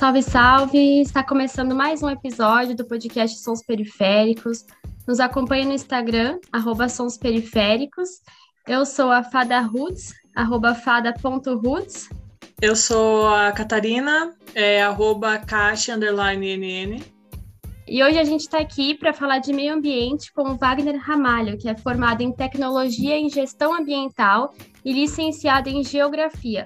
Salve, salve! Está começando mais um episódio do podcast Sons Periféricos. Nos acompanhe no Instagram, arroba Sons Periféricos. Eu sou a Fada Roots, arroba fada.roots. Eu sou a Catarina, é arroba caixa, underline, nn. E hoje a gente está aqui para falar de meio ambiente com o Wagner Ramalho, que é formado em Tecnologia em Gestão Ambiental e licenciado em Geografia.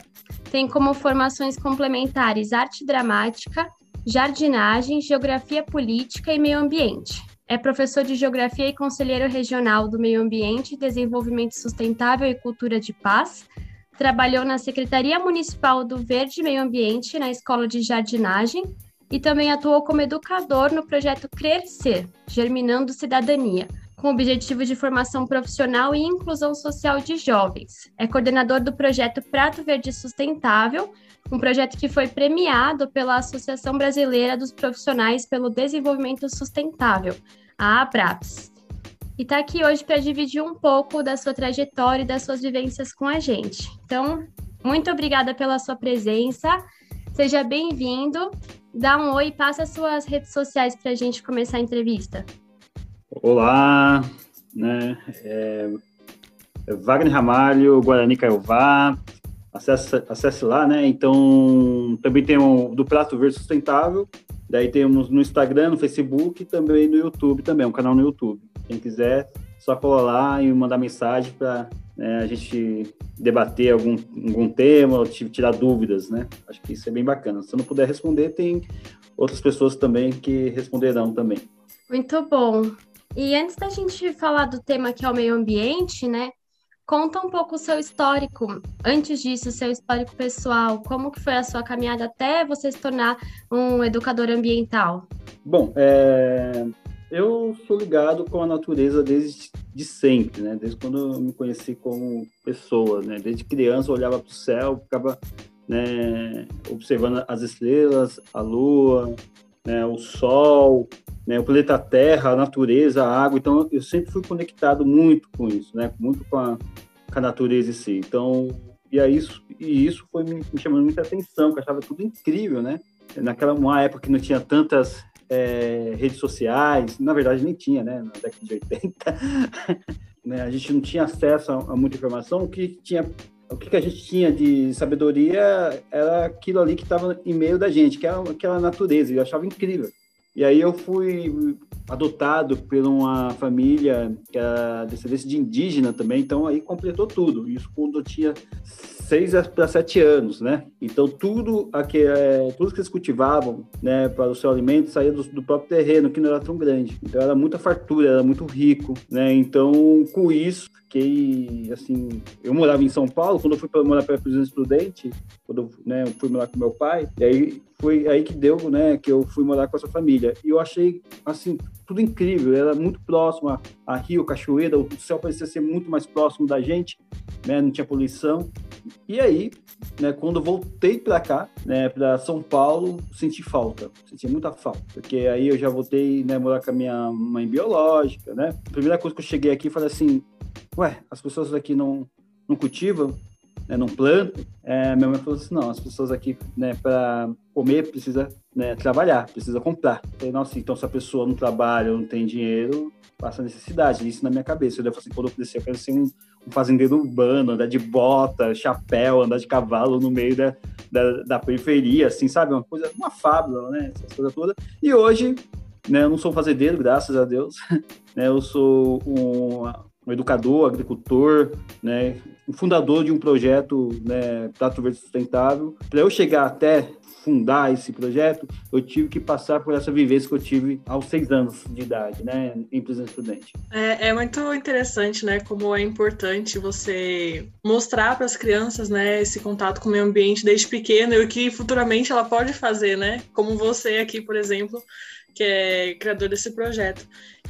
Tem como formações complementares Arte Dramática, Jardinagem, Geografia Política e Meio Ambiente. É professor de Geografia e conselheiro regional do Meio Ambiente, Desenvolvimento Sustentável e Cultura de Paz. Trabalhou na Secretaria Municipal do Verde Meio Ambiente, na Escola de Jardinagem e também atuou como educador no projeto Crescer, Germinando Cidadania, com o objetivo de formação profissional e inclusão social de jovens. É coordenador do projeto Prato Verde Sustentável, um projeto que foi premiado pela Associação Brasileira dos Profissionais pelo Desenvolvimento Sustentável, a ABRAPS. E está aqui hoje para dividir um pouco da sua trajetória e das suas vivências com a gente. Então, muito obrigada pela sua presença. Seja bem-vindo dá um oi e passa as suas redes sociais para a gente começar a entrevista. Olá, né? É, é Wagner Ramalho, Guarani Caiová, acesse, acesse lá, né? Então, também tem o do Prato Verde Sustentável, daí temos no Instagram, no Facebook também no YouTube também, um canal no YouTube. Quem quiser, só colar lá e mandar mensagem para né, a gente debater algum, algum tema, ou tirar dúvidas, né? Acho que isso é bem bacana. Se eu não puder responder, tem outras pessoas também que responderão também. Muito bom. E antes da gente falar do tema que é o meio ambiente, né? Conta um pouco o seu histórico. Antes disso, seu histórico pessoal. Como que foi a sua caminhada até você se tornar um educador ambiental? Bom, é eu sou ligado com a natureza desde de sempre, né? Desde quando eu me conheci como pessoa, né? Desde criança eu olhava para o céu, ficava né, observando as estrelas, a lua, né, o sol, né, o planeta Terra, a natureza, a água. Então eu sempre fui conectado muito com isso, né? Muito com a, com a natureza em si. Então e aí isso e isso foi me, me chamando muita atenção, que eu achava tudo incrível, né? Naquela uma época que não tinha tantas é, redes sociais, na verdade nem tinha, né, na década de 80, né, a gente não tinha acesso a, a, muita informação, o que tinha o que, a gente tinha de sabedoria era aquilo ali que estava em meio da gente, que era aquela natureza, e eu achava incrível. E aí eu fui adotado por uma família que era descendência de indígena também, então aí completou tudo. Isso quando eu tinha seis para sete anos, né? Então tudo aqui, é, tudo que eles cultivavam, né, para o seu alimento saía do, do, próprio terreno, que não era tão grande. Então era muita fartura, era muito rico, né? Então com isso fiquei assim, eu morava em São Paulo quando eu fui para morar para prisão estudante, quando eu, né, eu fui morar com meu pai, e aí foi aí que deu, né, que eu fui morar com essa família. E eu achei assim tudo incrível, era muito próximo a, rio, cachoeira, o céu parecia ser muito mais próximo da gente, né, não tinha poluição. E aí, né, quando voltei para cá, né, para São Paulo, senti falta, senti muita falta, porque aí eu já voltei, né, morar com a minha mãe biológica, né. A primeira coisa que eu cheguei aqui, falei assim, ué, as pessoas daqui não não cultivam, né, não plantam. É, minha mãe falou assim, não, as pessoas aqui, né, para comer precisa né, trabalhar, precisa comprar. Falei, nossa, então se a pessoa não trabalha, não tem dinheiro, passa necessidade. Isso na minha cabeça. Eu falei assim, quando eu crescer, eu quero ser um um fazendeiro urbano, andar de bota, chapéu, andar de cavalo no meio da, da, da periferia, assim, sabe? Uma coisa, uma fábula, né? Essas coisas todas. E hoje, né, eu não sou fazendeiro, graças a Deus, né? Eu sou um, um educador, agricultor, né? Um fundador de um projeto, né, Prato Verde Sustentável. Para eu chegar até fundar esse projeto, eu tive que passar por essa vivência que eu tive aos seis anos de idade, né, em prisão estudante. É, é muito interessante, né, como é importante você mostrar para as crianças, né, esse contato com o meio ambiente desde pequeno e o que futuramente ela pode fazer, né, como você aqui, por exemplo, que é criador desse projeto.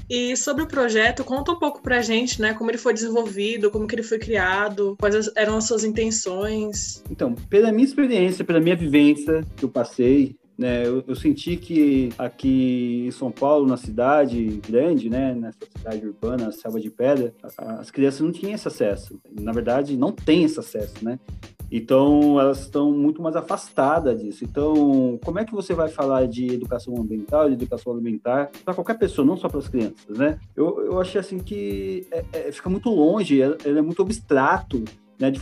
E sobre o projeto, conta um pouco pra gente, né, como ele foi desenvolvido, como que ele foi criado, quais eram as suas intenções. Então, pela minha experiência, pela minha vivência que eu passei, né, eu, eu, senti que aqui em São Paulo, na cidade grande, né, nessa cidade urbana, Selva de Pedra, as crianças não tinham esse acesso. Na verdade, não tem esse acesso, né? Então, elas estão muito mais afastadas disso. Então, como é que você vai falar de educação ambiental, de educação alimentar, para qualquer pessoa, não só para as crianças, né? Eu, eu achei assim que é, é, fica muito longe, é, é muito abstrato né, de,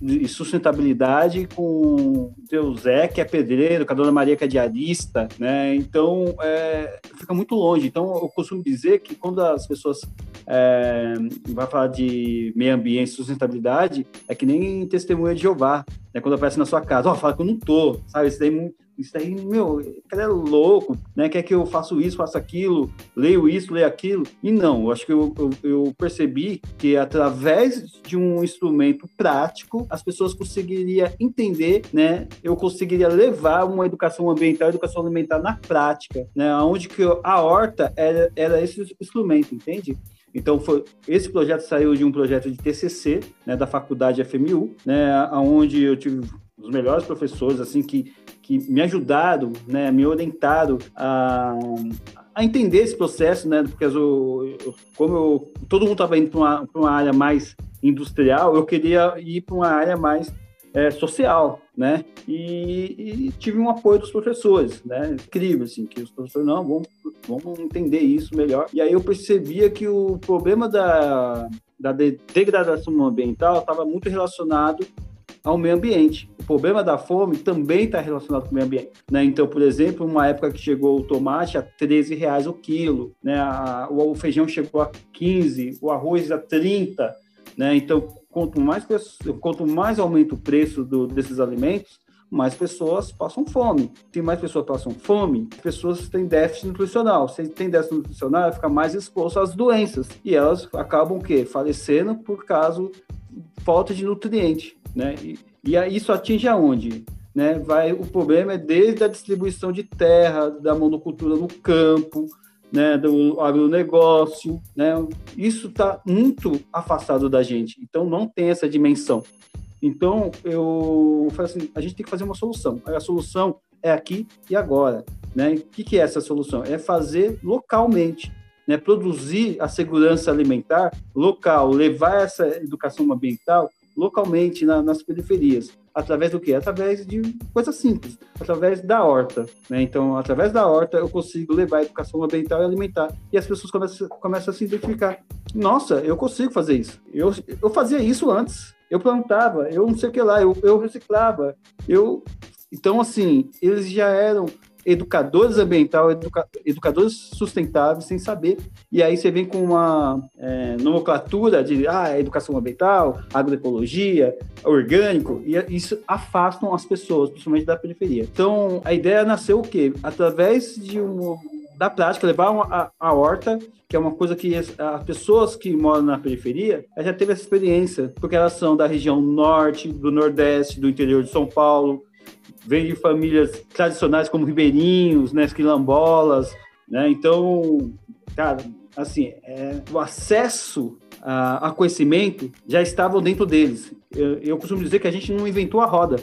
de sustentabilidade com o Zé, que é pedreiro, com a dona Maria, que é diarista, né? Então, é, fica muito longe. Então, eu costumo dizer que quando as pessoas é, vão falar de meio ambiente, sustentabilidade, é que nem testemunha de Jeová, né? Quando aparece na sua casa, ó, oh, fala que eu não tô, sabe? Isso daí isso aí, meu, cara é louco, né? Quer que eu faça isso, faça aquilo, leio isso, leio aquilo. E não, eu acho que eu, eu, eu percebi que através de um instrumento prático, as pessoas conseguiriam entender, né? Eu conseguiria levar uma educação ambiental, educação alimentar na prática, né? Onde que a horta era, era esse instrumento, entende? Então, foi, esse projeto saiu de um projeto de TCC, né, da faculdade FMU, né, onde eu tive os melhores professores, assim, que que me ajudaram, né, me orientaram a, a entender esse processo, né, porque eu, como eu, todo mundo estava indo para uma, uma, área mais industrial, eu queria ir para uma área mais é, social, né, e, e, tive um apoio dos professores, né, incrível, assim, que os professores, não, vamos, vamos entender isso melhor, e aí eu percebia que o problema da, da degradação ambiental estava muito relacionado ao meio ambiente. O problema da fome também está relacionado com o meio ambiente. Né? Então, por exemplo, uma época que chegou o tomate a 13 reais o quilo, né? O feijão chegou a 15, o arroz a 30. Né? Então, quanto mais, quanto mais aumenta o preço do, desses alimentos, mais pessoas passam fome. Tem mais pessoas passam fome, pessoas têm déficit nutricional. Se tem déficit nutricional, fica mais exposto às doenças. E elas acabam o quê? Falecendo por causa falta de nutriente né? E, e isso atinge aonde? Né? Vai, o problema é desde a distribuição de terra, da monocultura no campo, né, do agronegócio, né? Isso está muito afastado da gente. Então não tem essa dimensão. Então eu falo assim, a gente tem que fazer uma solução. A solução é aqui e agora, né? O que, que é essa solução? É fazer localmente, né? Produzir a segurança alimentar local, levar essa educação ambiental localmente na, nas periferias. Através do quê? Através de coisas simples, através da horta. Né? Então, através da horta, eu consigo levar a educação ambiental e alimentar. E as pessoas começam, começam a se identificar. Nossa, eu consigo fazer isso. Eu, eu fazia isso antes. Eu plantava, eu não sei o que lá, eu, eu reciclava. Eu... Então, assim, eles já eram educadores ambiental, educa, educadores sustentáveis, sem saber. E aí você vem com uma é, nomenclatura de ah, educação ambiental, agroecologia, orgânico, e isso afastam as pessoas, principalmente da periferia. Então, a ideia nasceu o quê? Através de um, da prática, levar uma, a, a horta que é uma coisa que as, pessoas que moram na periferia já teve essa experiência, porque elas são da região norte, do nordeste, do interior de São Paulo, vem de famílias tradicionais como ribeirinhos, né, quilombolas, né? Então, cara, assim, é, o acesso a, a, conhecimento já estava dentro deles. Eu, eu costumo dizer que a gente não inventou a roda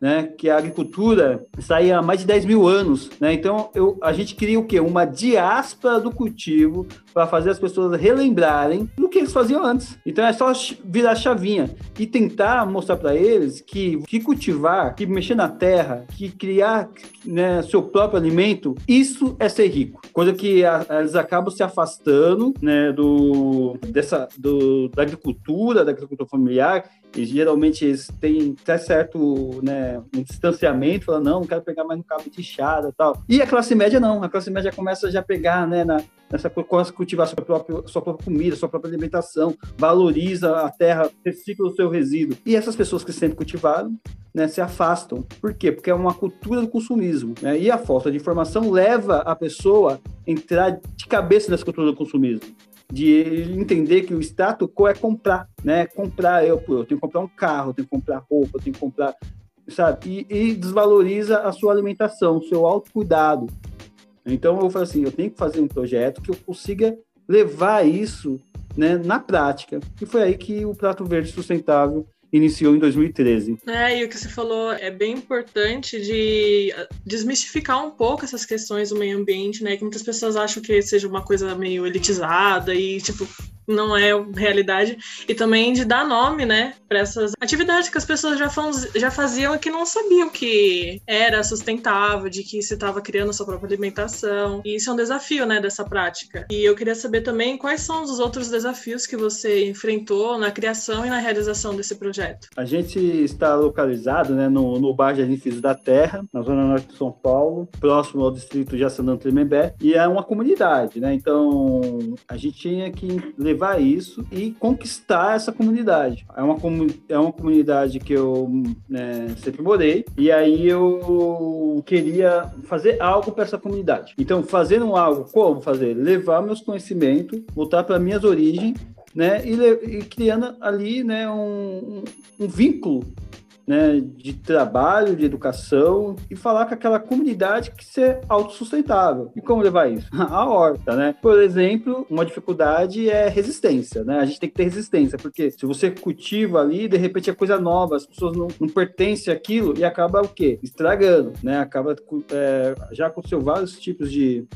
né, que a agricultura aí há mais de 10 mil anos. Né? Então, eu, a gente cria o quê? Uma diáspora do cultivo para fazer as pessoas relembrarem do que eles faziam antes. Então, é só virar a chavinha e tentar mostrar para eles que, que cultivar, que mexer na terra, que criar né, seu próprio alimento, isso é ser rico. Coisa que a, eles acabam se afastando né, do, dessa, do, da agricultura, da agricultura familiar, e geralmente eles têm até certo né, um distanciamento, falando, não, não quero pegar mais no cabo de enxada tal. E a classe média não, a classe média começa já a pegar né, na, nessa começa a cultivar sua própria, sua própria comida, sua própria alimentação, valoriza a terra, recicla o seu resíduo. E essas pessoas que sempre cultivaram né, se afastam. Por quê? Porque é uma cultura do consumismo. Né? E a falta de informação leva a pessoa a entrar de cabeça nessa cultura do consumismo de entender que o status quo é comprar, né? Comprar, eu, eu tenho que comprar um carro, tenho que comprar roupa, eu tenho que comprar, sabe? E, e desvaloriza a sua alimentação, o seu autocuidado. Então eu falo assim, eu tenho que fazer um projeto que eu consiga levar isso né, na prática. E foi aí que o Prato Verde Sustentável iniciou em 2013. É, e o que você falou é bem importante de ah, desmistificar um pouco essas questões do meio ambiente, né? Que muitas pessoas acham que seja uma coisa meio elitizada e, tipo, não é realidade, e também de dar nome, né, para essas atividades que as pessoas já, já faziam e que não sabiam que era sustentável, de que se estava criando sua própria alimentação. E isso é um desafio, né, dessa prática. E eu queria saber também quais são os outros desafios que você enfrentou na criação e na realização desse projeto. A gente está localizado, né, no, no bairro de Filhos da Terra, na zona norte de São Paulo, próximo ao distrito de Jaçanã Tremembé, e é uma comunidade, né? Então, a gente tinha que levar isso e conquistar essa comunidade. É uma, é uma comunidade que eu né, sempre morei, e aí eu queria fazer algo para essa comunidade. Então, fazendo algo, como fazer? Levar meus conhecimentos, voltar para minhas origens, né, e, e, criando ali né, um, um vínculo né, de trabalho, de educação e falar com aquela comunidade que ser autossustentável. E como levar isso? A horta, né? Por exemplo, uma dificuldade é resistência, né? A gente tem que ter resistência, porque se você cultiva ali, de repente é coisa nova, as pessoas não, não pertencem àquilo e acaba o quê? Estragando, né? Acaba, é, já aconteceu vários tipos de,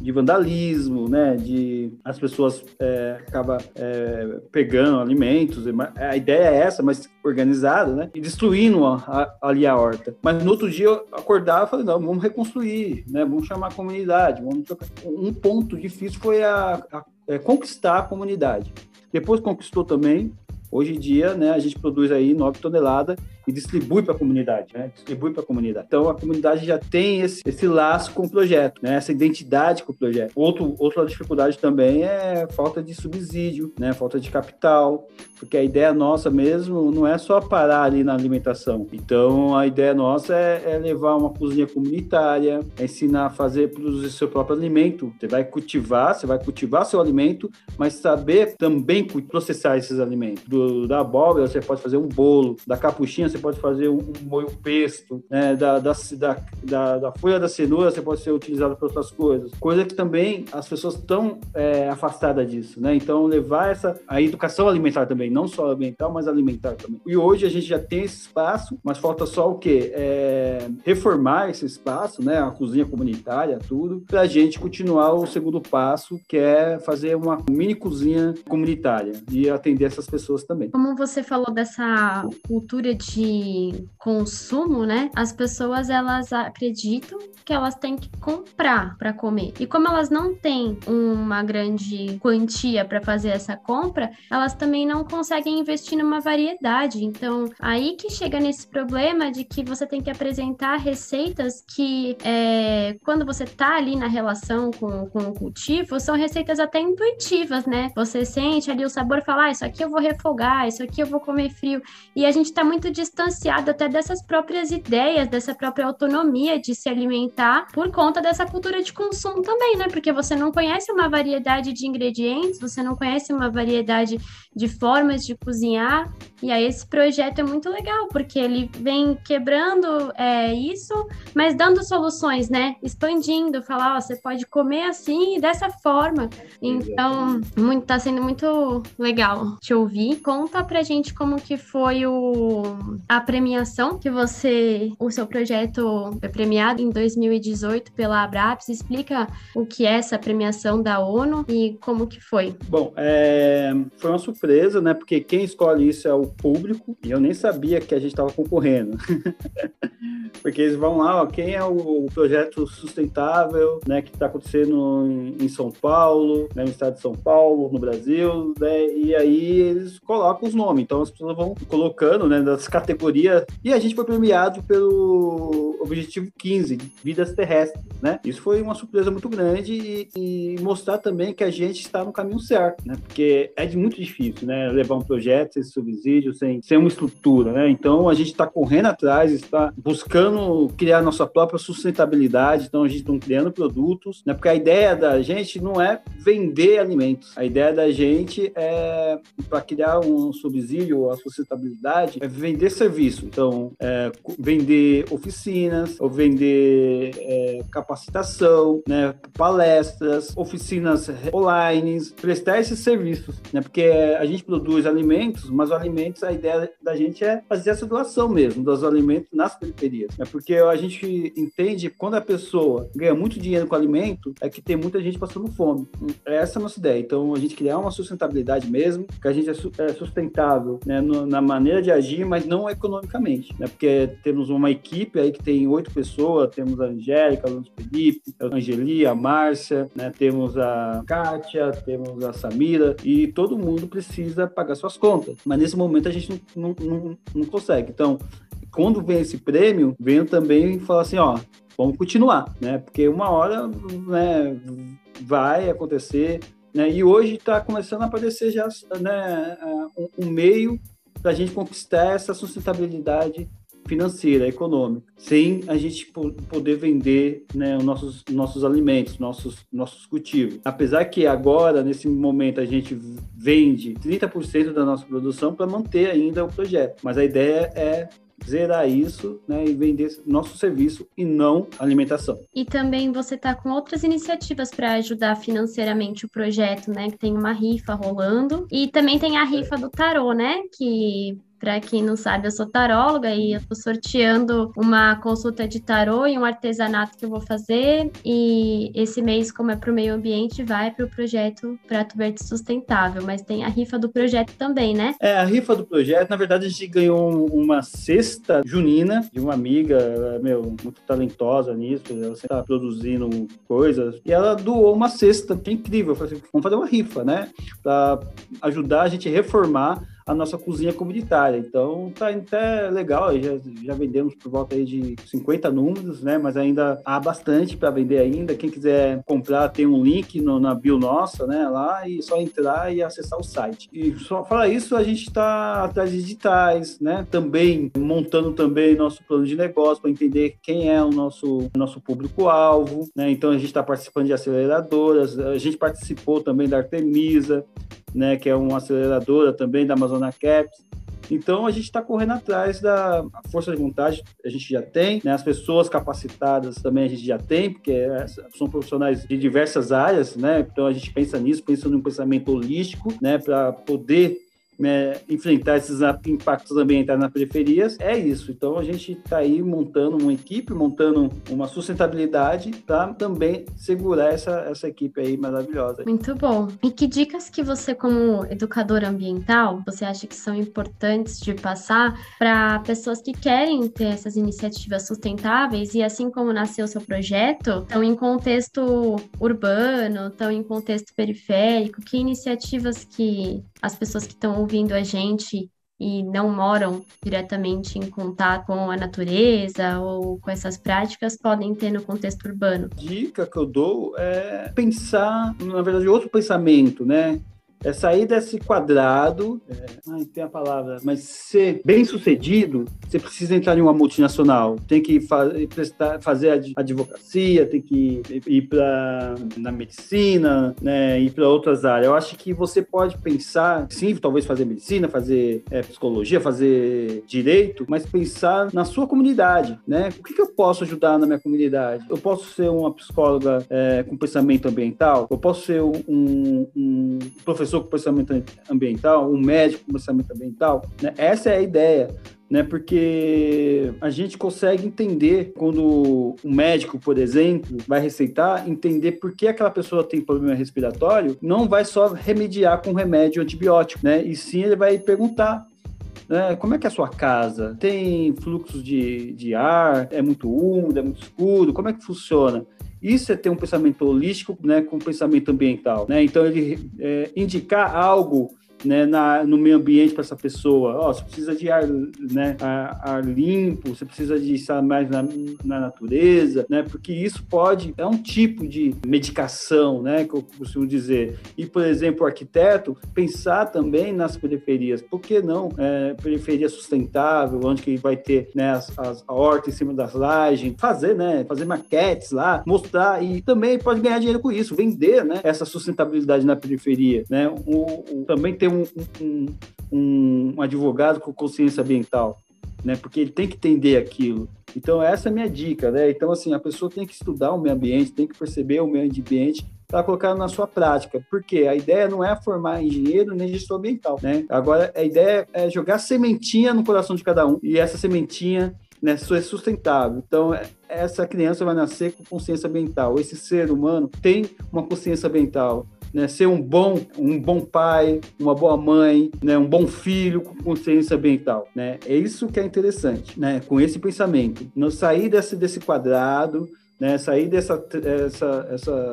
de vandalismo, né? De as pessoas é, acabam é, pegando alimentos. A ideia é essa, mas organizada, né? E destruindo a, a, ali a horta. Mas no outro dia eu acordava e falei, não, vamos reconstruir, né? Vamos chamar a comunidade. Vamos... Um ponto difícil foi a, a é, conquistar a comunidade. Depois conquistou também. Hoje em dia, né, a gente produz aí 9 toneladas e distribui para a comunidade, né? Distribui para a comunidade. Então a comunidade já tem esse, esse laço com o projeto, né? Essa identidade com o projeto. Outro, outra dificuldade também é falta de subsídio, né? Falta de capital, porque a ideia nossa mesmo não é só parar ali na alimentação. Então a ideia nossa é, é levar uma cozinha comunitária, é ensinar a fazer produzir seu próprio alimento. Você vai cultivar, você vai cultivar seu alimento, mas saber também processar esses alimentos. Do, da abóbora você pode fazer um bolo, da capuchinha você pode fazer um, um molho pesto, né? da, da, da, da, folha da cenoura você pode ser utilizado para outras coisas. Coisa que também as pessoas estão é, afastadas disso, né? Então, levar essa a educação alimentar também, não só ambiental, mas alimentar também. E hoje a gente já tem esse espaço, mas falta só o quê? É, reformar esse espaço, né? A cozinha comunitária, tudo, para a gente continuar o segundo passo, que é fazer uma mini cozinha comunitária e atender essas pessoas também. Como você falou dessa cultura de consumo, né? As pessoas elas acreditam que elas têm que comprar para comer. E como elas não têm uma grande quantia para fazer essa compra, elas também não conseguem investir numa variedade. Então, aí que chega nesse problema de que você tem que apresentar receitas que, é, quando você tá ali na relação com, com o cultivo, são receitas até intuitivas, né? Você sente ali o sabor e fala, ah, isso aqui eu vou refogar, isso aqui eu vou comer frio. E a gente tá muito distanciado até dessas próprias ideias, dessa própria autonomia de se alimentar por conta dessa cultura de consumo também, né? Porque você não conhece uma variedade de ingredientes, você não conhece uma variedade de formas de cozinhar. E aí esse projeto é muito legal, porque ele vem quebrando é, isso, mas dando soluções, né? Expandindo, falar, ó, você pode comer assim e dessa forma. Então, muito, tá sendo muito legal te ouvir. Conta pra gente como que foi o a premiação que você, o seu projeto foi premiado em 2018 pela Abraps. Explica o que é essa premiação da ONU e como que foi. Bom, é, foi uma surpresa, né? Porque quem escolhe isso é o público e eu nem sabia que a gente estava concorrendo. Porque eles vão lá, ó, quem é o projeto sustentável, né, que está acontecendo em, em, São Paulo, né, no estado de São Paulo, no Brasil, né, e aí eles colocam os nomes. Então as pessoas vão colocando, né, das categorias. E a gente foi premiado pelo Objetivo 15, Vidas Terrestres, né? Isso foi uma surpresa muito grande e, e mostrar também que a gente está no caminho certo, né? Porque é muito difícil, né, levar um projeto sem subsídio, sem, sem uma estrutura, né? Então a gente está correndo atrás, está buscando criar nossa própria sustentabilidade, então a gente está criando produtos, né? Porque a ideia da gente não é vender alimentos, a ideia da gente é para criar um subsídio à sustentabilidade é vender serviço, então é, vender oficinas, ou vender é, capacitação, né? Palestras, oficinas online, prestar esses serviços, né? Porque a gente produz alimentos, mas os alimentos, a ideia da gente é fazer essa doação mesmo dos alimentos nas periferias. É porque a gente entende que quando a pessoa ganha muito dinheiro com alimento, é que tem muita gente passando fome. Essa é a nossa ideia. Então, a gente criar uma sustentabilidade mesmo, que a gente é, é sustentável né, na maneira de agir, mas não economicamente. Né? Porque temos uma equipe aí que tem oito pessoas, temos a Angélica, o Felipe, a Angeli, a Márcia, né? temos a Kátia, temos a Samira, e todo mundo precisa pagar suas contas. Mas nesse momento a gente não, não, não, não consegue. Então, quando vem esse prêmio, venho também falar assim, ó, vamos continuar, né? Porque uma hora, né, vai acontecer, né? E hoje está começando a aparecer já, né, um, um meio para a gente conquistar essa sustentabilidade financeira, econômica, sem a gente poder vender né, os nossos, nossos alimentos, nossos, nossos cultivos. Apesar que agora, nesse momento, a gente vende 30% da nossa produção para manter ainda o projeto, mas a ideia é zerar isso né, e vender nosso serviço e não alimentação. E também você está com outras iniciativas para ajudar financeiramente o projeto, né? Que tem uma rifa rolando. E também tem a rifa do tarô, né? Que para quem não sabe, eu sou taróloga e eu estou sorteando uma consulta de tarô e um artesanato que eu vou fazer. E esse mês, como é para o meio ambiente, vai para o projeto Prato Verde Sustentável. Mas tem a rifa do projeto também, né? É, a rifa do projeto, na verdade, a gente ganhou uma cesta junina de uma amiga, meu, muito talentosa nisso. Ela sempre está produzindo coisas. E ela doou uma cesta, que é incrível. Eu falei assim, vamos fazer uma rifa, né? Para ajudar a gente a reformar a nossa cozinha comunitária. Então tá até legal, já, já vendemos por volta aí de 50 números, né? Mas ainda há bastante para vender ainda. Quem quiser comprar tem um link no, na bio nossa, né? Lá e só entrar e acessar o site. E só falar isso, a gente está atrás de digitais, né? Também montando também nosso plano de negócio para entender quem é o nosso nosso público-alvo, né? Então a gente está participando de aceleradoras, a gente participou também da Artemisa, né, que é uma aceleradora também da Amazônia Caps. Então a gente está correndo atrás da força de vontade, a gente já tem, né? as pessoas capacitadas também a gente já tem, porque é, são profissionais de diversas áreas, né? Então a gente pensa nisso, pensa num pensamento holístico, né? Para poder né, enfrentar esses impactos ambientais nas periferias, é isso. Então a gente está aí montando uma equipe, montando uma sustentabilidade para também segurar essa, essa equipe aí maravilhosa. Muito bom. E que dicas que você, como educador ambiental, você acha que são importantes de passar para pessoas que querem ter essas iniciativas sustentáveis e assim como nasceu o seu projeto, estão em contexto urbano, estão em contexto periférico, que iniciativas que as pessoas que estão ouvindo a gente e não moram diretamente em contato com a natureza ou com essas práticas podem ter no contexto urbano? Dica que eu dou é pensar, na verdade, outro pensamento, né? É sair desse quadrado, é, ai, tem a palavra, mas ser bem sucedido, você precisa entrar em uma multinacional, tem que fa prestar, fazer advocacia, tem que ir para na medicina, né, ir para outras áreas. Eu acho que você pode pensar, sim, talvez fazer medicina, fazer é, psicologia, fazer direito, mas pensar na sua comunidade, né? O que, que eu posso ajudar na minha comunidade? Eu posso ser uma psicóloga é, com pensamento ambiental? Eu posso ser um, um professor professor com pensamento ambiental, um médico com pensamento ambiental. Né? Essa é a ideia. Né, porque a gente consegue entender quando um médico, por exemplo, vai receitar, entender por que aquela pessoa tem problema respiratório, não vai só remediar com remédio antibiótico, né? E sim ele vai perguntar né, como é que é a sua casa? Tem fluxos de, de ar? É muito úmido? É muito escuro? Como é que funciona? Isso é ter um pensamento holístico, né, com um pensamento ambiental, né? Então ele é, indicar algo né, na, no meio ambiente para essa pessoa. Oh, você precisa de ar, né, ar, limpo, você precisa de estar mais na, na, natureza, né, porque isso pode, é um tipo de medicação, né, que eu costumo dizer. E, por exemplo, o arquiteto pensar também nas periferias. Por que não é, periferia sustentável, onde que vai ter né, as, as, a horta em cima das lajes, fazer, né, fazer maquetes lá, mostrar e também pode ganhar dinheiro com isso, vender, né, essa sustentabilidade na periferia, né. O, o também tem ter um, um, um, advogado com consciência ambiental, né? Porque ele tem que entender aquilo. Então, essa é a minha dica, né? Então, assim, a pessoa tem que estudar o meio ambiente, tem que perceber o meio ambiente para colocar na sua prática. Porque a ideia não é formar engenheiro nem gestor ambiental, né? Agora, a ideia é jogar sementinha no coração de cada um e essa sementinha né, ser sustentável. Então, é, essa criança vai nascer com consciência ambiental. Esse ser humano tem uma consciência ambiental. Né, ser um bom, um bom pai, uma boa mãe, né, um bom filho com consciência ambiental. Né? É isso que é interessante, né, com esse pensamento. Não sair desse, desse quadrado, né, sair dessa essa, essa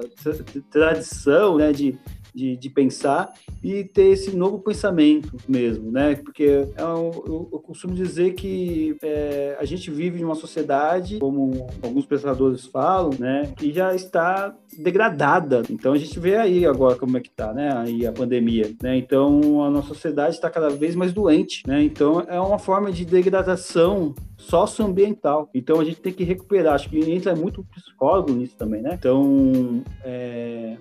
tradição né, de, de, de, pensar e ter esse novo pensamento mesmo, né? Porque eu, é eu, eu costumo dizer que é, a gente vive em uma sociedade, como alguns pensadores falam, né? Que já está degradada. Então a gente vê aí agora como é que está, né? Aí a pandemia, né? Então a nossa sociedade está cada vez mais doente, né? Então é uma forma de degradação socioambiental. Então a gente tem que recuperar. Acho que entra muito psicólogo nisso também, né? Então é,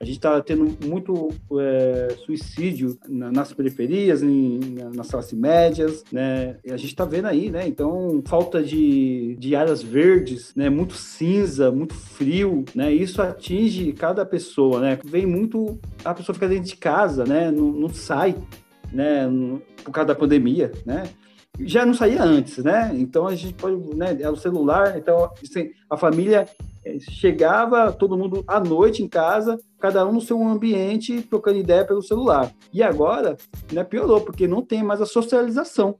a gente está tendo muito é, suicídio na, nas periferias, em, nas classes médias, né? E a gente está vendo aí, né? Então, falta de, de áreas verdes, né? Muito cinza, muito frio, né? Isso atinge cada pessoa, né? Vem muito... A pessoa fica dentro de casa, né? Não, não sai, né? Por causa da pandemia, né? Já não saía antes, né? Então a gente pode, né? É o celular, então assim, a família eh, chegava, todo mundo à noite em casa, cada um no seu ambiente, trocando ideia pelo celular. E agora, né, piorou, porque não tem mais a socialização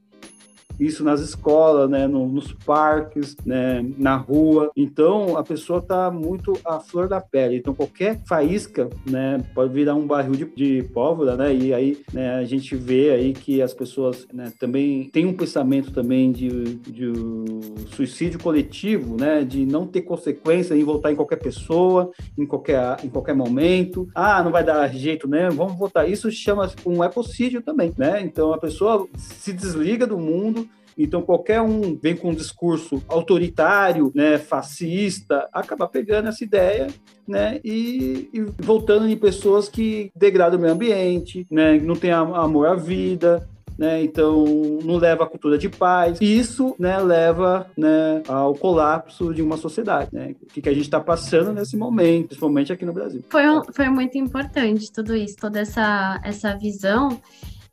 isso nas escolas, né, no, nos parques, né, na rua. Então, a pessoa está muito à flor da pele. Então, qualquer faísca, né, pode virar um barril de, de pólvora, né, e aí né, a gente vê aí que as pessoas né, também têm um pensamento também de, de suicídio coletivo, né, de não ter consequência em votar em qualquer pessoa, em qualquer, em qualquer momento. Ah, não vai dar jeito, né, vamos votar. Isso chama um ecocídio também, né? Então, a pessoa se desliga do mundo, então, qualquer um vem com um discurso autoritário, né, fascista, acaba pegando essa ideia né, e, e, voltando em pessoas que degradam o meio ambiente, né, não tem amor à vida, né, então não leva à cultura de paz. E isso né, leva né, ao colapso de uma sociedade. Né? O que, que a gente está passando nesse momento, principalmente aqui no Brasil. Foi, um, foi muito importante tudo isso, toda essa, essa visão.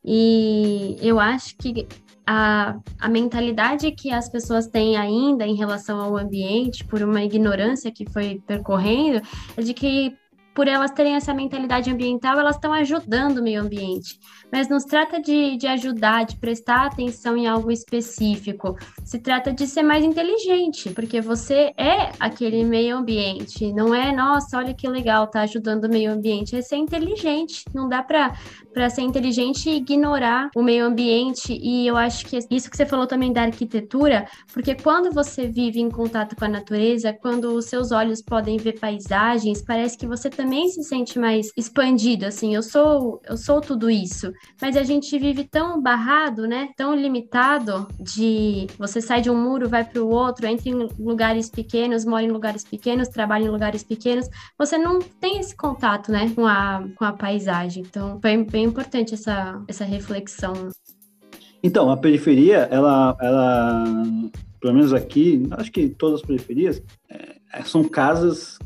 E eu acho que a, a mentalidade que as pessoas têm ainda em relação ao ambiente, por uma ignorância que foi percorrendo, é de que por elas terem essa mentalidade ambiental, elas estão ajudando o meio ambiente mas não se trata de, de ajudar, de prestar atenção em algo específico. Se trata de ser mais inteligente, porque você é aquele meio ambiente. Não é, nossa, olha que legal, tá ajudando o meio ambiente. É ser inteligente. Não dá para ser inteligente e ignorar o meio ambiente. E eu acho que isso que você falou também da arquitetura, porque quando você vive em contato com a natureza, quando os seus olhos podem ver paisagens, parece que você também se sente mais expandido. Assim, eu sou, eu sou tudo isso mas a gente vive tão barrado, né? Tão limitado de você sai de um muro, vai para o outro, entra em lugares pequenos, mora em lugares pequenos, trabalha em lugares pequenos. Você não tem esse contato, né, com a, com a paisagem. Então, foi bem importante essa, essa reflexão. Então, a periferia, ela, ela, pelo menos aqui, acho que todas as periferias, é, são casas,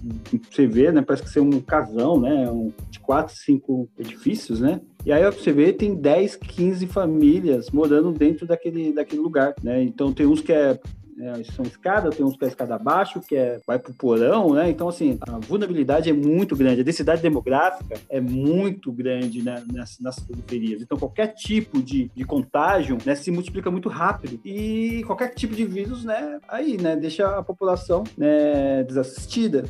você vê, né? Parece que ser um casão, né? Um, de quatro, cinco edifícios, né? E aí você vê, tem 10, 15 famílias morando dentro daquele, daquele lugar, né? Então tem uns que é é, são escadas, tem uns que é escada abaixo, que é, vai pro porão, né? Então, assim, a vulnerabilidade é muito grande, a densidade demográfica é muito grande né, nas, nas periferias. Então, qualquer tipo de, de contágio né, se multiplica muito rápido. E qualquer tipo de vírus, né, aí, né, deixa a população né, desassistida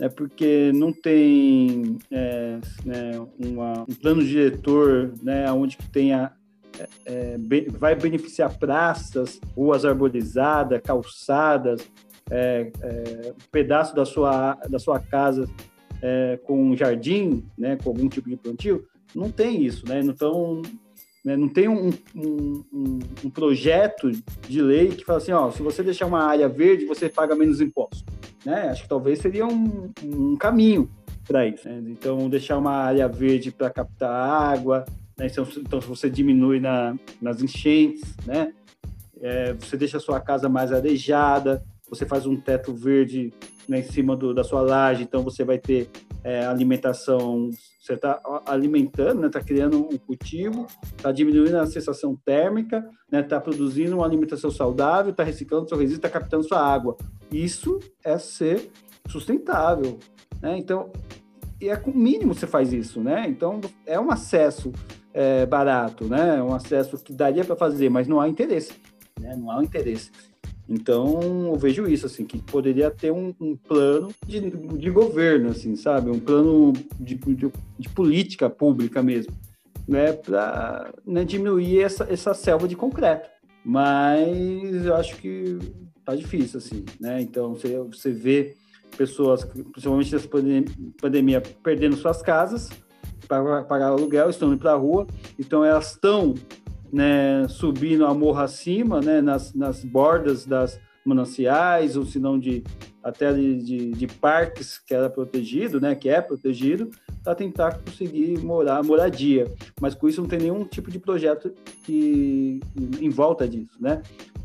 é porque não tem é, né, uma, um plano diretor né, onde que tenha é, é vai beneficiar praças, ruas arborizadas, calçadas, é, é, um pedaço da sua, da sua casa é, com um jardim, né, com algum tipo de plantio, não tem isso, né? Então, né, não tem um, um, um, um, projeto de lei que fala assim, ó, se você deixar uma área verde, você paga menos impostos. Né? Acho que talvez seria um, um caminho para isso. Né? Então, deixar uma área verde para captar água, né? então, então você diminui na, nas enchentes, né? É, você deixa a sua casa mais arejada, você faz um teto verde né, em cima do, da sua laje, então você vai ter é, alimentação, você está alimentando, está né, tá criando um cultivo, está diminuindo a sensação térmica, está né, tá produzindo uma alimentação saudável, está reciclando seu resíduo, está captando sua água. Isso é ser sustentável. Né? Então, é com o mínimo você faz isso, né? Então, é um acesso é, barato, né? É um acesso que daria para fazer, mas não há interesse, né? Não há um interesse. Então, eu vejo isso, assim, que poderia ter um, um plano de, de, governo, assim, sabe? Um plano de, de, de política pública mesmo, né? Para né, diminuir essa, essa selva de concreto. Mas eu acho que tá difícil, assim, né? Então, você, você vê pessoas, principalmente nessa pandemia, perdendo suas casas para pagar aluguel, estão indo para a rua, então elas estão né, subindo a morra acima, né, nas, nas bordas das mananciais, ou se não de até de, de, de, parques que era protegido, né, que é protegido, para tentar conseguir morar moradia. Mas com isso não tem nenhum tipo de projeto que em volta disso, né?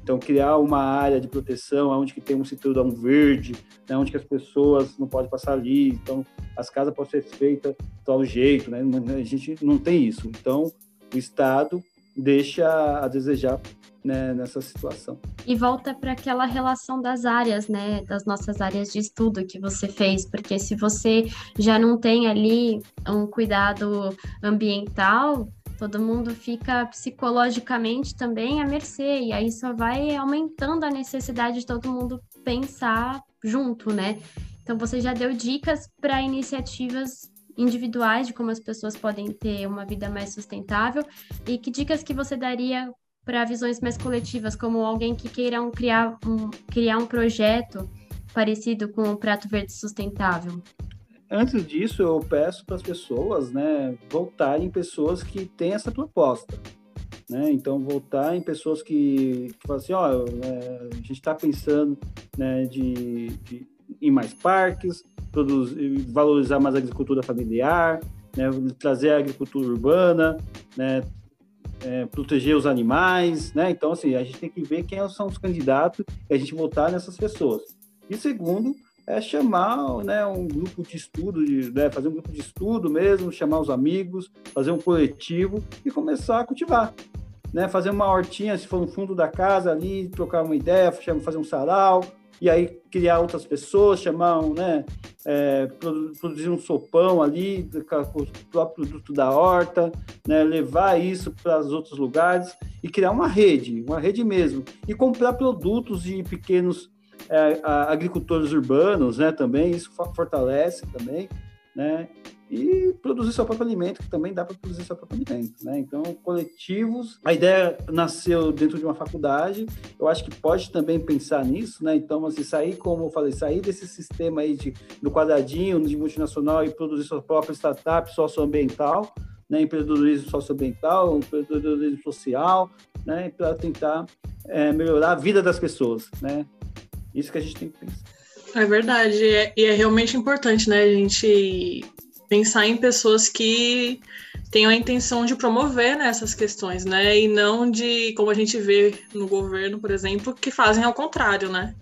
Então criar uma área de proteção onde que tem um cinturão verde, né, onde que as pessoas não podem passar ali, então as casas podem ser feitas de tal jeito, né? A gente não tem isso. Então o Estado deixa a desejar né, nessa situação. E volta para aquela relação das áreas, né, das nossas áreas de estudo que você fez, porque se você já não tem ali um cuidado ambiental, todo mundo fica psicologicamente também à mercê, e aí só vai aumentando a necessidade de todo mundo pensar junto, né? Então você já deu dicas para iniciativas individuais de como as pessoas podem ter uma vida mais sustentável e que dicas que você daria para visões mais coletivas, como alguém que queira criar, um, criar um projeto parecido com o Prato Verde Sustentável? Antes disso, eu peço para as pessoas né, voltarem pessoas que têm essa proposta. Né? Então, voltar em pessoas que, que falam assim, ó, é, a gente está pensando né, de, de, em mais parques, produzir, valorizar mais a agricultura familiar, né, trazer a agricultura urbana, né, é, proteger os animais, né? Então, assim, a gente tem que ver quem são os candidatos e a gente votar nessas pessoas. E segundo, é chamar né, um grupo de estudo, de, né, fazer um grupo de estudo mesmo, chamar os amigos, fazer um coletivo e começar a cultivar. Né, fazer uma hortinha, se for no fundo da casa ali, trocar uma ideia, fazer um sarau, e aí criar outras pessoas, chamar, né, é, produzir um sopão ali com o próprio produto da horta, né, levar isso para os outros lugares e criar uma rede, uma rede mesmo, e comprar produtos de pequenos é, agricultores urbanos, né, também, isso fortalece também, né, e produzir seu próprio alimento, que também dá para produzir seu próprio alimento, né? Então, coletivos, a ideia nasceu dentro de uma faculdade, eu acho que pode também pensar nisso, né? Então, assim, sair, como eu falei, sair desse sistema aí de, do quadradinho, de multinacional e produzir sua própria startup socioambiental, né? Empreendedorismo socioambiental, empreendedorismo social, né? Para tentar é, melhorar a vida das pessoas, né? Isso que a gente tem que pensar. É verdade, e é, e é realmente importante, né, a gente pensar em pessoas que tenham a intenção de promover né, essas questões, né? E não de, como a gente vê no governo, por exemplo, que fazem ao contrário, né?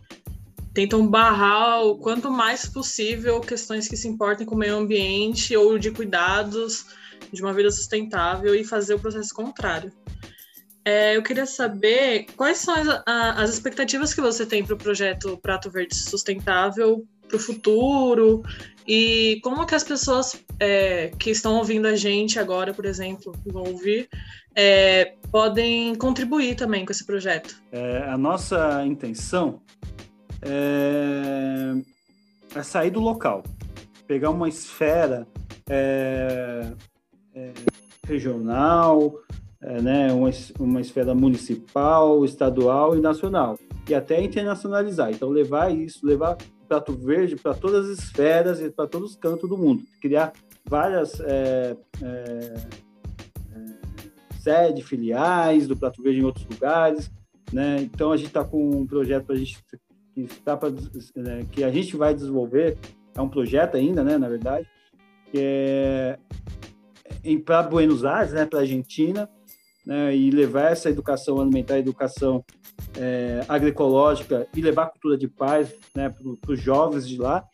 Tentam barrar o quanto mais possível questões que se importem com o meio ambiente ou de cuidados de uma vida sustentável e fazer o processo contrário. É, eu queria saber quais são as, as expectativas que você tem para o projeto Prato Verde Sustentável para o futuro e como que as pessoas é, que estão ouvindo a gente agora, por exemplo, vão ouvir, é, podem contribuir também com esse projeto? É, a nossa intenção é, é, sair do local, pegar uma esfera é, regional, né, uma, uma esfera municipal, estadual e nacional, e até internacionalizar. Então, levar isso, levar Prato Verde para todas as esferas e para todos os cantos do mundo. Criar várias é, é, é, sedes, filiais do Prato Verde em outros lugares. Né? Então, a gente está com um projeto a gente que, está pra, né, que a gente vai desenvolver, é um projeto ainda, né, na verdade, que é para Buenos Aires, né, para a Argentina, né, e levar essa educação alimentar, educação é, agroecológica e levar a cultura de paz né, para os jovens de lá.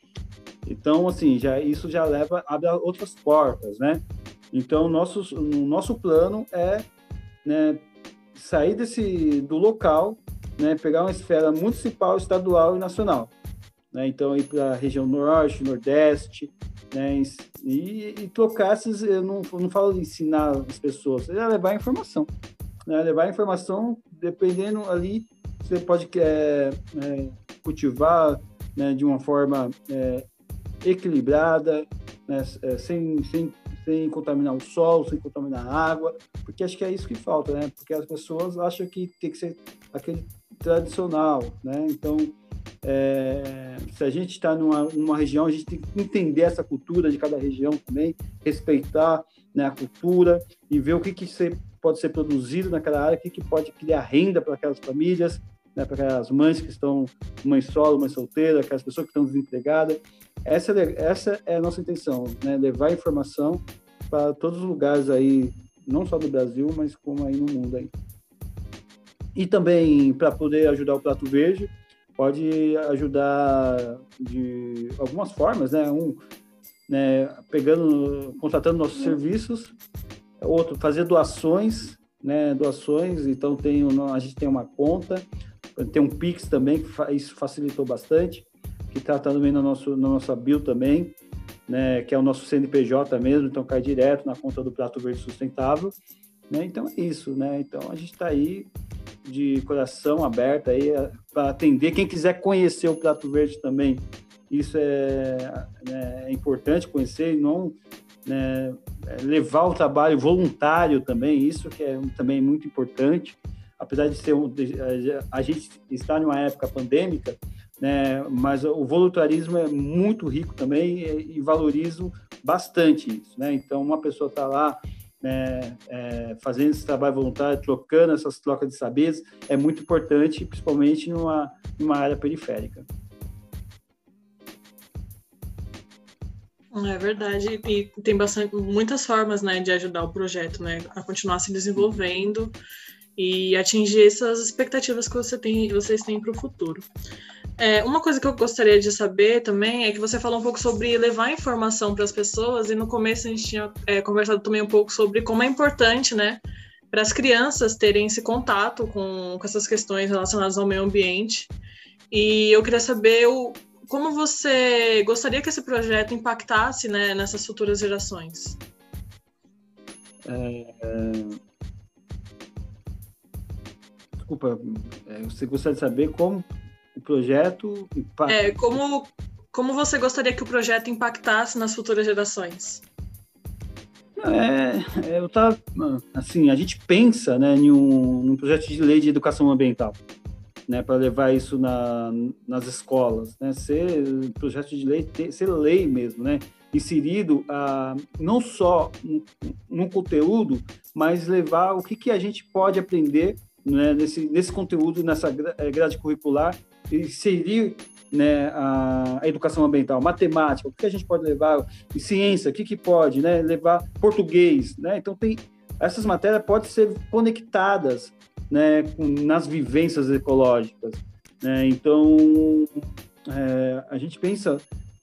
Então, assim, já, isso já leva, abre outras portas, né? Então, nosso, nosso plano é né, sair desse, do local, né, pegar uma esfera municipal, estadual e nacional. Né? Então, ir para a região norte, nordeste, né, e, e trocar esses. Eu não, não falo de ensinar as pessoas, é levar informação. Né? Levar informação, dependendo ali, você pode é, é, cultivar né, de uma forma é, equilibrada, né, é, sem, sem, sem contaminar o solo, sem contaminar a água, porque acho que é isso que falta, né? Porque as pessoas acham que tem que ser aquele tradicional, né? Então, é, se a gente está numa, numa região, a gente tem que entender essa cultura de cada região também, respeitar né, a cultura e ver o que, que ser, pode ser produzido naquela área, o que, que pode criar renda para aquelas famílias, né, para aquelas mães que estão mãe solo, mãe solteira, aquelas pessoas que estão desempregadas. Essa, essa é a nossa intenção, né, levar informação para todos os lugares aí, não só do Brasil, mas como aí no mundo aí. E também para poder ajudar o Prato Verde, pode ajudar de algumas formas, né? Um, né, pegando, contratando nossos serviços, outro, fazer doações, né? Doações, então tem, a gente tem uma conta, tem um Pix também, que isso facilitou bastante, que está também no nosso, na nossa bio também, né? Que é o nosso CNPJ mesmo, então cai direto na conta do Prato Verde Sustentável, né? Então é isso, né? Então a gente está aí de coração aberto aí é, para atender. Quem quiser conhecer o Prato Verde também, isso é, né, é importante conhecer e não né, é, levar o trabalho voluntário também, isso que é também muito importante. Apesar de ser um, a gente está numa época pandêmica, né, mas o voluntarismo é muito rico também e, e valorizo bastante isso, né? Então uma pessoa está lá né, é, fazendo esse trabalho voluntário, trocando essas trocas de saberes, é muito importante, principalmente numa, numa área periférica. É verdade, e tem bastante, muitas formas né, de ajudar o projeto né, a continuar se desenvolvendo e atingir essas expectativas que você tem, vocês têm para o futuro. É, uma coisa que eu gostaria de saber também é que você falou um pouco sobre levar informação para as pessoas, e no começo a gente tinha é, conversado também um pouco sobre como é importante, né, para as crianças terem esse contato com, com essas questões relacionadas ao meio ambiente. E eu queria saber o, como você gostaria que esse projeto impactasse né, nessas futuras gerações. É, é... Desculpa, é, você gostaria de saber como o projeto. É, como, como você gostaria que o projeto impactasse nas futuras gerações? É, é eu tava, assim, a gente pensa, né, em um, num projeto de lei de educação ambiental, né, para levar isso na, nas escolas, né, ser projeto de lei, ter, ser lei mesmo, né, inserido a, não só num conteúdo, mas levar o que, que a gente pode aprender né, nesse, nesse conteúdo, nessa grade curricular inserir né, a, a, educação ambiental, matemática, o que a gente pode levar, e ciência, o que, que pode, né, levar português, né, então tem essas matérias podem ser conectadas, né, com, nas vivências ecológicas, né, então é, a gente pensa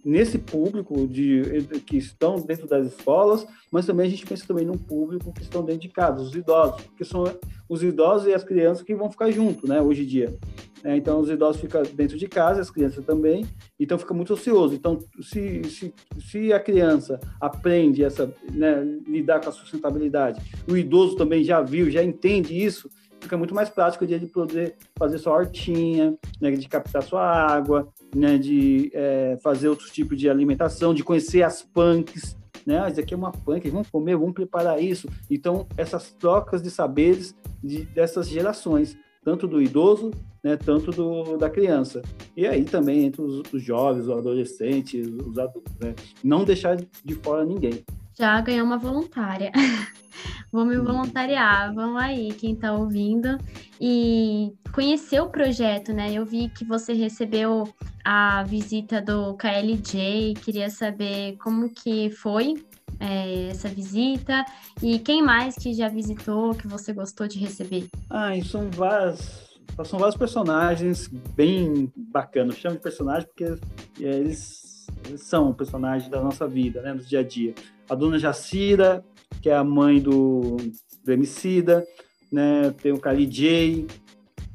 nesse público de, que estão dentro das escolas, mas também a gente pensa também num público que estão dentro de casa, os idosos, porque são os idosos e as crianças que vão ficar junto, né, hoje em dia. É, então, os idosos ficam dentro de casa, as crianças também, então fica muito ocioso. Então, se, se, se a criança aprende essa, né, lidar com a sustentabilidade, o idoso também já viu, já entende isso, fica muito mais prático de ele poder fazer sua hortinha, né, de captar sua água, né, de é, fazer outros tipos de alimentação, de conhecer as punks, né? Ah, isso aqui é uma punk, vamos comer, vamos preparar isso. Então, essas trocas de saberes de, dessas gerações, tanto do idoso, né, tanto do, da criança. E aí também entre os, os jovens, os adolescentes, os adultos, né? Não deixar de fora ninguém. Já ganhou uma voluntária. Vou me voluntariar, vamos aí, quem está ouvindo. E conhecer o projeto, né? Eu vi que você recebeu a visita do KLJ, queria saber como que foi é, essa visita e quem mais que já visitou, que você gostou de receber? Ah, são várias, são vários personagens bem bacanas. Chamo de personagem porque eles são personagens da nossa vida, né, do dia a dia. A dona Jacira, que é a mãe do, do Emicida, né, tem o Kali J,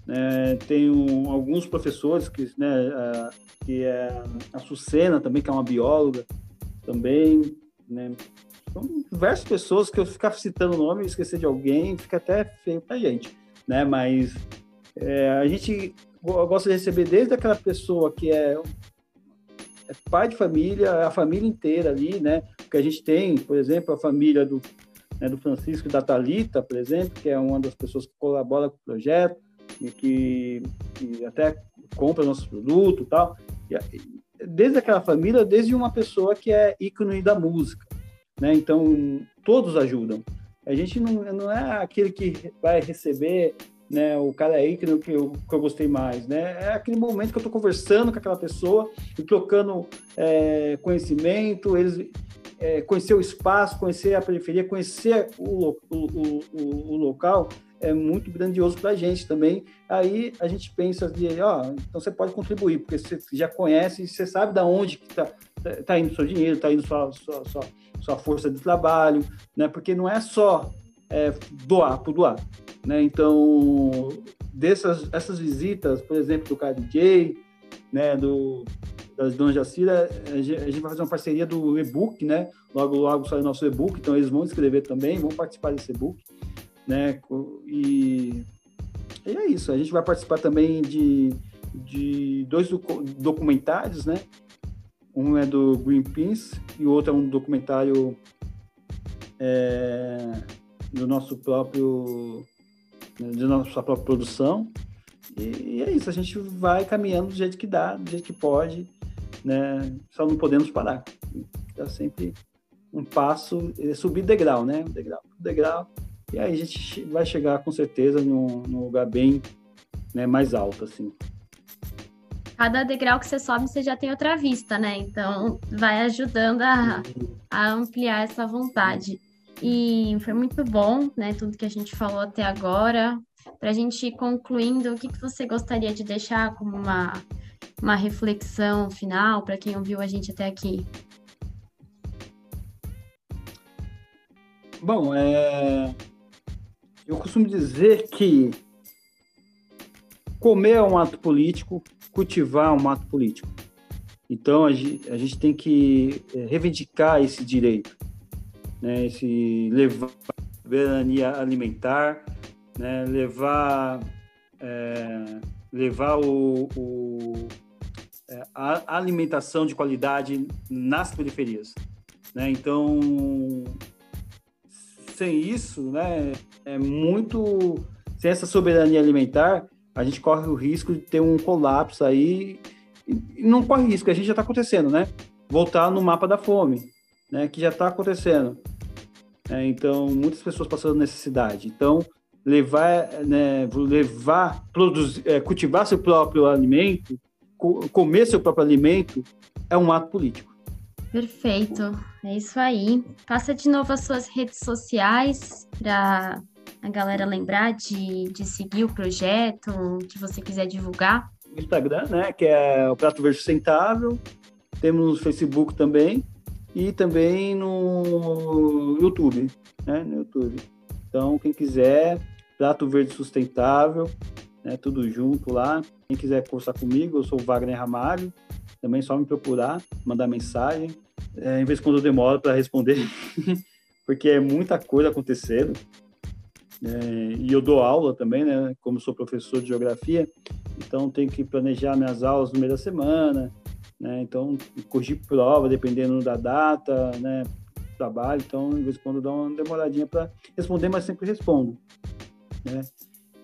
né, tem um, alguns professores, que, né, a, que é a Sucena também, que é uma bióloga também, né, são diversas pessoas que eu ficar citando o nome e esquecer de alguém, fica até feio pra gente, né, mas é, a gente gosta de receber desde aquela pessoa que é é pai de família, a família inteira ali, né? Porque a gente tem, por exemplo, a família do, né, do Francisco da Talita, por exemplo, que é uma das pessoas que colabora com o projeto e que, que até compra nossos produtos tal. E, desde aquela família, desde uma pessoa que é ícone da música, né? Então, todos ajudam. A gente não, não é aquele que vai receber né? O cara aí que que eu, que eu gostei mais, né? É aquele momento que eu estou conversando com aquela pessoa e trocando é, conhecimento, eles é, conhecer o espaço, conhecer a periferia, conhecer o, o, o, o local é muito grandioso para a gente também. Aí a gente pensa de, ó, então você pode contribuir, porque você já conhece, você sabe da onde que está tá indo seu dinheiro, está indo sua, sua, sua, sua força de trabalho, né? Porque não é só é, doar por doar. Né? Então, dessas essas visitas, por exemplo, do KDJ, né, do, das Dona Jacira, a gente vai fazer uma parceria do e-book, né? Logo, logo sai o nosso e-book, então eles vão escrever também, vão participar desse e-book, né? E, e é isso, a gente vai participar também de, de dois documentários, né? Um é do Greenpeace e o outro é um documentário é, do nosso próprio de nossa própria produção. E, é isso, a gente vai caminhando do jeito que dá, do jeito que pode, né? Só não podemos parar. Dá sempre um passo, é subir degrau, né? Degrau, degrau. E aí a gente vai chegar com certeza num, num lugar bem né, mais alto, assim. Cada degrau que você sobe, você já tem outra vista, né? Então, vai ajudando a, a ampliar essa vontade. E foi muito bom, né, tudo que a gente falou até agora. Para a gente ir concluindo, o que, que você gostaria de deixar como uma, uma reflexão final para quem ouviu a gente até aqui? Bom, é... eu costumo dizer que comer é um ato político, cultivar é um ato político. Então a gente, tem que é, reivindicar esse direito né, esse levar soberania alimentar, né, levar, é, levar o, o é, a alimentação de qualidade nas periferias. Né? Então, sem isso, né, é muito. Sem essa soberania alimentar, a gente corre o risco de ter um colapso aí. E não corre risco, a gente já está acontecendo, né? Voltar no mapa da fome, né? Que já está acontecendo. É, então, muitas pessoas passando necessidade. Então, levar, né, levar, produzir, é, cultivar seu próprio alimento, co comer seu próprio alimento, é um ato político. Perfeito, é isso aí. Passa de novo as suas redes sociais para a galera lembrar de, de seguir o projeto, que você quiser divulgar. Instagram, né, que é o Prato Verde Sustentável. Temos no Facebook também, e também no YouTube, né? No YouTube. Então, quem quiser, Prato Verde Sustentável, né? Tudo junto lá. Quem quiser conversar comigo, eu sou o Wagner Ramalho. Também é só me procurar, mandar mensagem. É, em vez de quando eu demoro para responder, porque é muita coisa acontecendo. É, e eu dou aula também, né? Como sou professor de geografia, então tenho que planejar minhas aulas no meio da semana, né? Então, corrigir prova, dependendo da data, né? Trabalho, então, de vez em quando, dou uma demoradinha para responder, mas sempre respondo, né?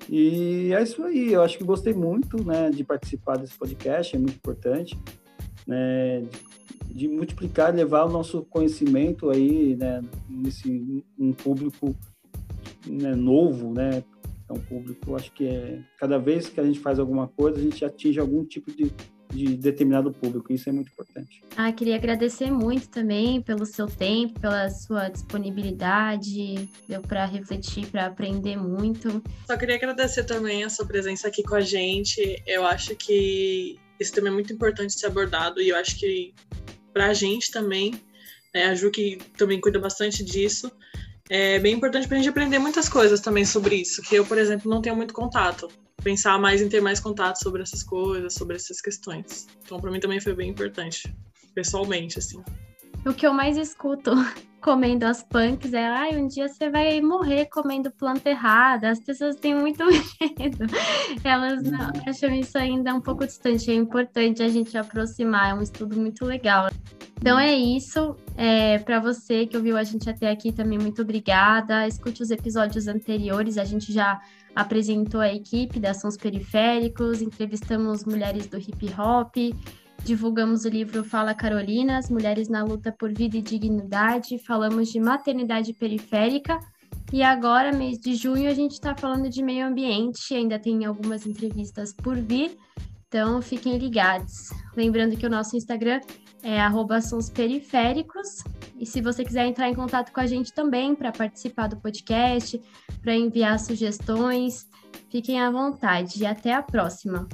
E é isso aí, eu acho que gostei muito, né, de participar desse podcast, é muito importante, né, de, de multiplicar, levar o nosso conhecimento aí, né, nesse um público né, novo, né, é um público, acho que é cada vez que a gente faz alguma coisa, a gente atinge algum tipo de de determinado público. Isso é muito importante. Ah, queria agradecer muito também pelo seu tempo, pela sua disponibilidade, deu para refletir, para aprender muito. Só queria agradecer também a sua presença aqui com a gente. Eu acho que esse tema é muito importante ser abordado e eu acho que para a gente também. Né? A Ju que também cuida bastante disso. É bem importante para a gente aprender muitas coisas também sobre isso, que eu, por exemplo, não tenho muito contato. Pensar mais em ter mais contato sobre essas coisas, sobre essas questões. Então, para mim também foi bem importante, pessoalmente, assim. O que eu mais escuto comendo as punks é, ai, um dia você vai morrer comendo planta errada. As pessoas têm muito medo. Elas não, uhum. acham isso ainda um pouco distante. É importante a gente aproximar, é um estudo muito legal. Então é isso. É, para você que ouviu a gente até aqui também, muito obrigada. Escute os episódios anteriores, a gente já apresentou a equipe da Sons Periféricos, entrevistamos mulheres do hip hop, Divulgamos o livro Fala Carolinas, Mulheres na Luta por Vida e Dignidade, falamos de maternidade periférica e agora, mês de junho, a gente está falando de meio ambiente, ainda tem algumas entrevistas por vir, então fiquem ligados. Lembrando que o nosso Instagram é periféricos e se você quiser entrar em contato com a gente também para participar do podcast, para enviar sugestões, fiquem à vontade e até a próxima.